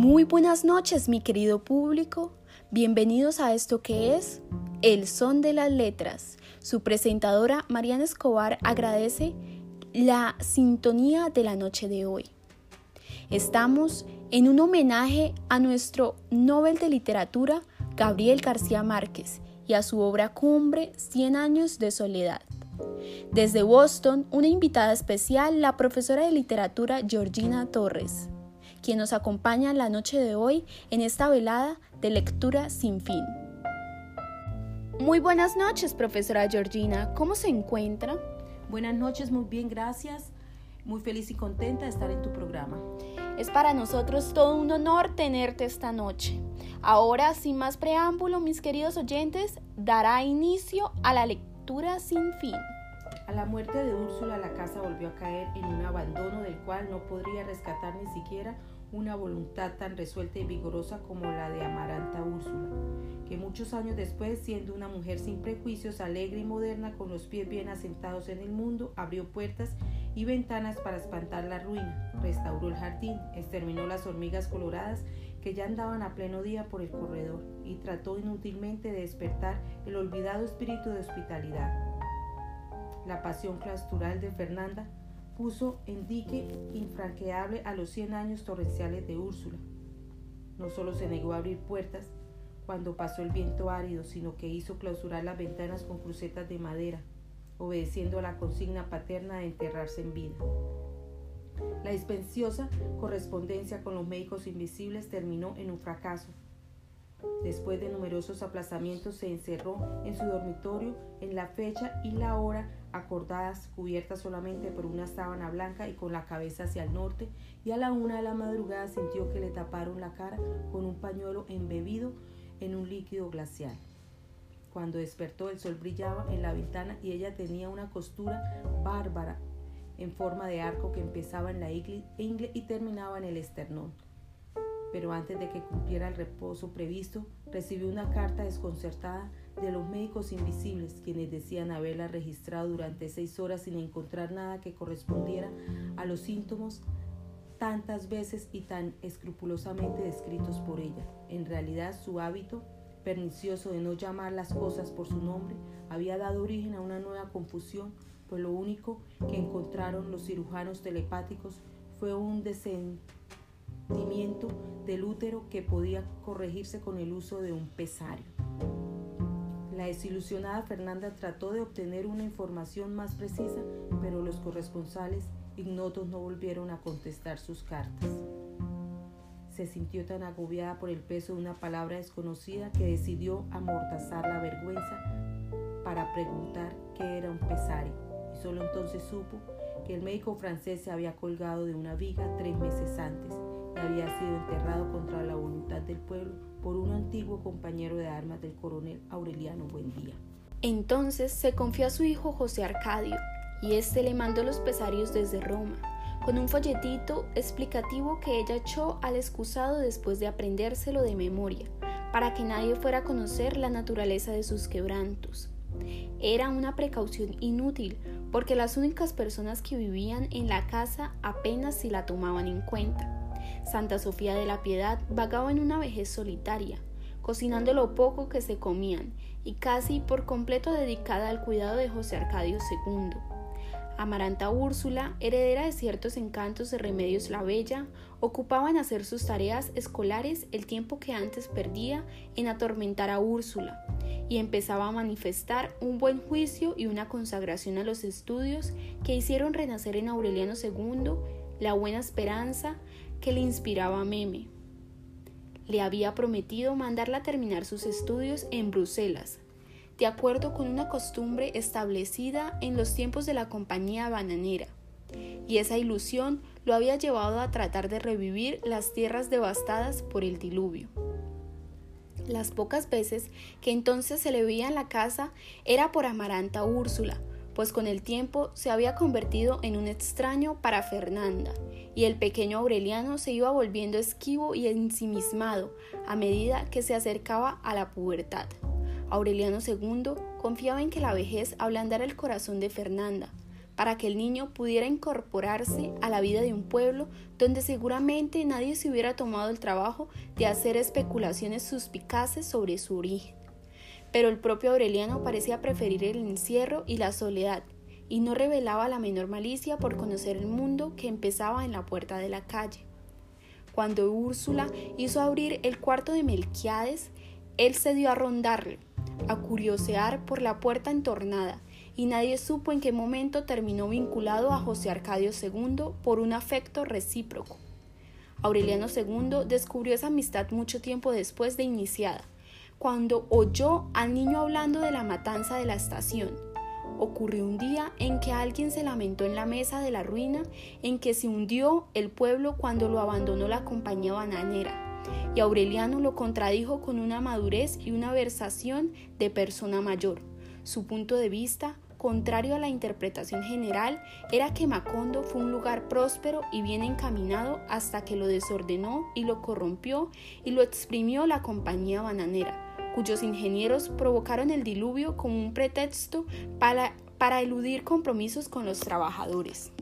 Muy buenas noches, mi querido público. Bienvenidos a esto que es El Son de las Letras. Su presentadora Mariana Escobar agradece la sintonía de la noche de hoy. Estamos en un homenaje a nuestro Nobel de Literatura Gabriel García Márquez y a su obra cumbre Cien años de soledad. Desde Boston, una invitada especial, la profesora de literatura Georgina Torres quien nos acompaña la noche de hoy en esta velada de lectura sin fin. Muy buenas noches, profesora Georgina. ¿Cómo se encuentra? Buenas noches, muy bien, gracias. Muy feliz y contenta de estar en tu programa. Es para nosotros todo un honor tenerte esta noche. Ahora, sin más preámbulo, mis queridos oyentes, dará inicio a la lectura sin fin. A la muerte de Úrsula la casa volvió a caer en un abandono del cual no podría rescatar ni siquiera una voluntad tan resuelta y vigorosa como la de Amaranta Úrsula, que muchos años después, siendo una mujer sin prejuicios, alegre y moderna, con los pies bien asentados en el mundo, abrió puertas y ventanas para espantar la ruina, restauró el jardín, exterminó las hormigas coloradas que ya andaban a pleno día por el corredor y trató inútilmente de despertar el olvidado espíritu de hospitalidad la pasión claustral de Fernanda puso en dique infranqueable a los cien años torrenciales de Úrsula. No solo se negó a abrir puertas cuando pasó el viento árido, sino que hizo clausurar las ventanas con crucetas de madera, obedeciendo a la consigna paterna de enterrarse en vida. La dispensiosa correspondencia con los médicos invisibles terminó en un fracaso, Después de numerosos aplazamientos se encerró en su dormitorio en la fecha y la hora acordadas, cubierta solamente por una sábana blanca y con la cabeza hacia el norte, y a la una de la madrugada sintió que le taparon la cara con un pañuelo embebido en un líquido glacial. Cuando despertó el sol brillaba en la ventana y ella tenía una costura bárbara en forma de arco que empezaba en la ingle y terminaba en el esternón pero antes de que cumpliera el reposo previsto, recibió una carta desconcertada de los médicos invisibles, quienes decían haberla registrado durante seis horas sin encontrar nada que correspondiera a los síntomas tantas veces y tan escrupulosamente descritos por ella. En realidad, su hábito pernicioso de no llamar las cosas por su nombre había dado origen a una nueva confusión, pues lo único que encontraron los cirujanos telepáticos fue un del útero que podía corregirse con el uso de un pesario. La desilusionada Fernanda trató de obtener una información más precisa, pero los corresponsales ignotos no volvieron a contestar sus cartas. Se sintió tan agobiada por el peso de una palabra desconocida que decidió amortazar la vergüenza para preguntar qué era un pesario. Y solo entonces supo que el médico francés se había colgado de una viga tres meses antes había sido enterrado contra la voluntad del pueblo por un antiguo compañero de armas del coronel Aureliano Buendía. Entonces se confió a su hijo José Arcadio, y éste le mandó los pesarios desde Roma, con un folletito explicativo que ella echó al excusado después de aprendérselo de memoria, para que nadie fuera a conocer la naturaleza de sus quebrantos. Era una precaución inútil, porque las únicas personas que vivían en la casa apenas si la tomaban en cuenta. Santa Sofía de la Piedad vagaba en una vejez solitaria, cocinando lo poco que se comían y casi por completo dedicada al cuidado de José Arcadio II. Amaranta Úrsula, heredera de ciertos encantos de Remedios la Bella, ocupaba en hacer sus tareas escolares el tiempo que antes perdía en atormentar a Úrsula, y empezaba a manifestar un buen juicio y una consagración a los estudios que hicieron renacer en Aureliano II la buena esperanza que le inspiraba Meme. Le había prometido mandarla a terminar sus estudios en Bruselas, de acuerdo con una costumbre establecida en los tiempos de la compañía bananera, y esa ilusión lo había llevado a tratar de revivir las tierras devastadas por el diluvio. Las pocas veces que entonces se le veía en la casa era por Amaranta Úrsula, pues con el tiempo se había convertido en un extraño para Fernanda, y el pequeño Aureliano se iba volviendo esquivo y ensimismado a medida que se acercaba a la pubertad. Aureliano II confiaba en que la vejez ablandara el corazón de Fernanda, para que el niño pudiera incorporarse a la vida de un pueblo donde seguramente nadie se hubiera tomado el trabajo de hacer especulaciones suspicaces sobre su origen. Pero el propio Aureliano parecía preferir el encierro y la soledad, y no revelaba la menor malicia por conocer el mundo que empezaba en la puerta de la calle. Cuando Úrsula hizo abrir el cuarto de Melquiades, él se dio a rondarlo, a curiosear por la puerta entornada, y nadie supo en qué momento terminó vinculado a José Arcadio II por un afecto recíproco. Aureliano II descubrió esa amistad mucho tiempo después de iniciada, cuando oyó al niño hablando de la matanza de la estación. Ocurrió un día en que alguien se lamentó en la mesa de la ruina en que se hundió el pueblo cuando lo abandonó la compañía bananera, y Aureliano lo contradijo con una madurez y una versación de persona mayor. Su punto de vista, contrario a la interpretación general, era que Macondo fue un lugar próspero y bien encaminado hasta que lo desordenó y lo corrompió y lo exprimió la compañía bananera cuyos ingenieros provocaron el diluvio como un pretexto para, para eludir compromisos con los trabajadores.